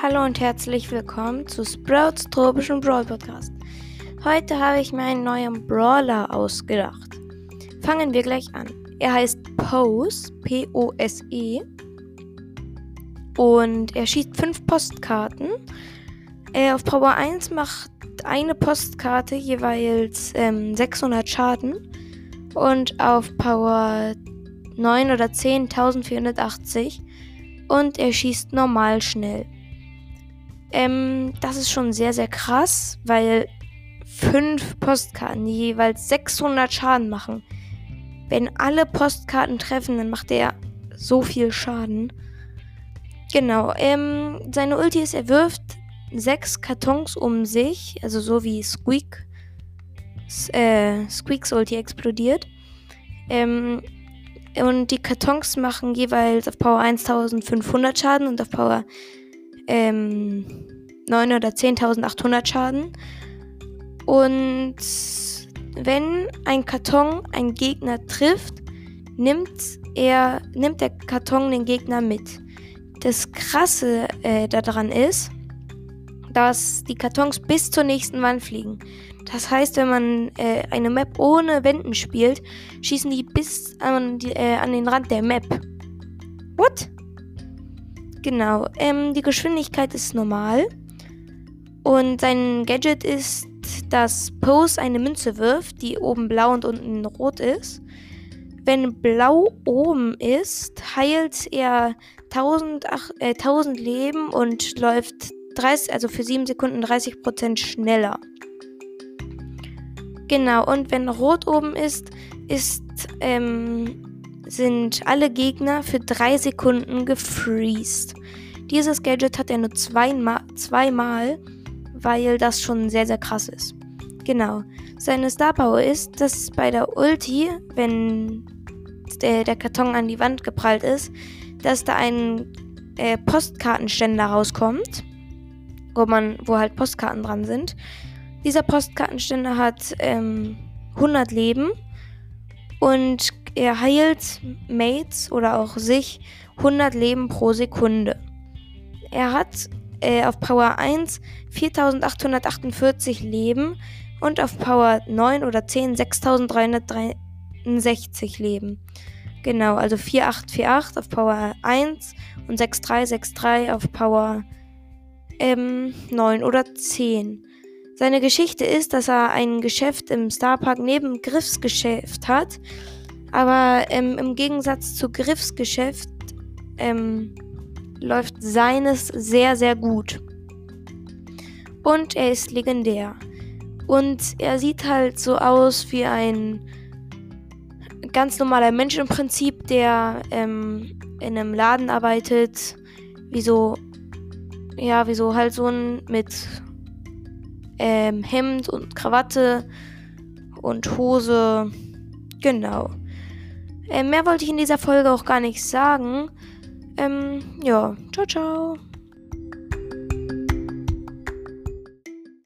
Hallo und herzlich willkommen zu Sprouts tropischen Brawl Podcast. Heute habe ich mir einen neuen Brawler ausgedacht. Fangen wir gleich an. Er heißt Pose, P-O-S-E. Und er schießt fünf Postkarten. Er auf Power 1 macht eine Postkarte jeweils ähm, 600 Schaden. Und auf Power 9 oder 10 1480 und er schießt normal schnell. Ähm, das ist schon sehr, sehr krass, weil fünf Postkarten, die jeweils 600 Schaden machen. Wenn alle Postkarten treffen, dann macht er so viel Schaden. Genau, ähm, seine Ulti ist, er wirft sechs Kartons um sich, also so wie Squeak, äh, Squeaks Ulti explodiert. Ähm, und die Kartons machen jeweils auf Power 1500 Schaden und auf Power ähm, 9 oder 10.800 Schaden. Und wenn ein Karton einen Gegner trifft, nimmt er, nimmt der Karton den Gegner mit. Das Krasse äh, daran ist, dass die Kartons bis zur nächsten Wand fliegen. Das heißt, wenn man äh, eine Map ohne Wänden spielt, schießen die bis an, die, äh, an den Rand der Map. What? Genau. Ähm, die Geschwindigkeit ist normal. Und sein Gadget ist, dass Pose eine Münze wirft, die oben blau und unten rot ist. Wenn blau oben ist, heilt er 1000, äh, 1000 Leben und läuft 30, also für 7 Sekunden 30% schneller. Genau, und wenn rot oben ist, ist ähm, sind alle Gegner für 3 Sekunden gefreezed. Dieses Gadget hat er nur zweimal, zweimal, weil das schon sehr, sehr krass ist. Genau. Seine Star Power ist, dass bei der Ulti, wenn der, der Karton an die Wand geprallt ist, dass da ein äh, Postkartenständer rauskommt, wo man, wo halt Postkarten dran sind. Dieser Postkartenständer hat ähm, 100 Leben und er heilt Mates oder auch sich 100 Leben pro Sekunde. Er hat äh, auf Power 1 4848 Leben und auf Power 9 oder 10 6363 Leben. Genau, also 4848 auf Power 1 und 6363 auf Power ähm, 9 oder 10. Seine Geschichte ist, dass er ein Geschäft im Starpark neben Griffsgeschäft hat. Aber ähm, im Gegensatz zu Griffsgeschäft ähm, läuft seines sehr, sehr gut. Und er ist legendär. Und er sieht halt so aus wie ein ganz normaler Mensch im Prinzip, der ähm, in einem Laden arbeitet. Wie so, ja, wie so halt so ein mit ähm, Hemd und Krawatte und Hose. Genau. Ähm, mehr wollte ich in dieser Folge auch gar nicht sagen. Ähm, ja, ciao, ciao.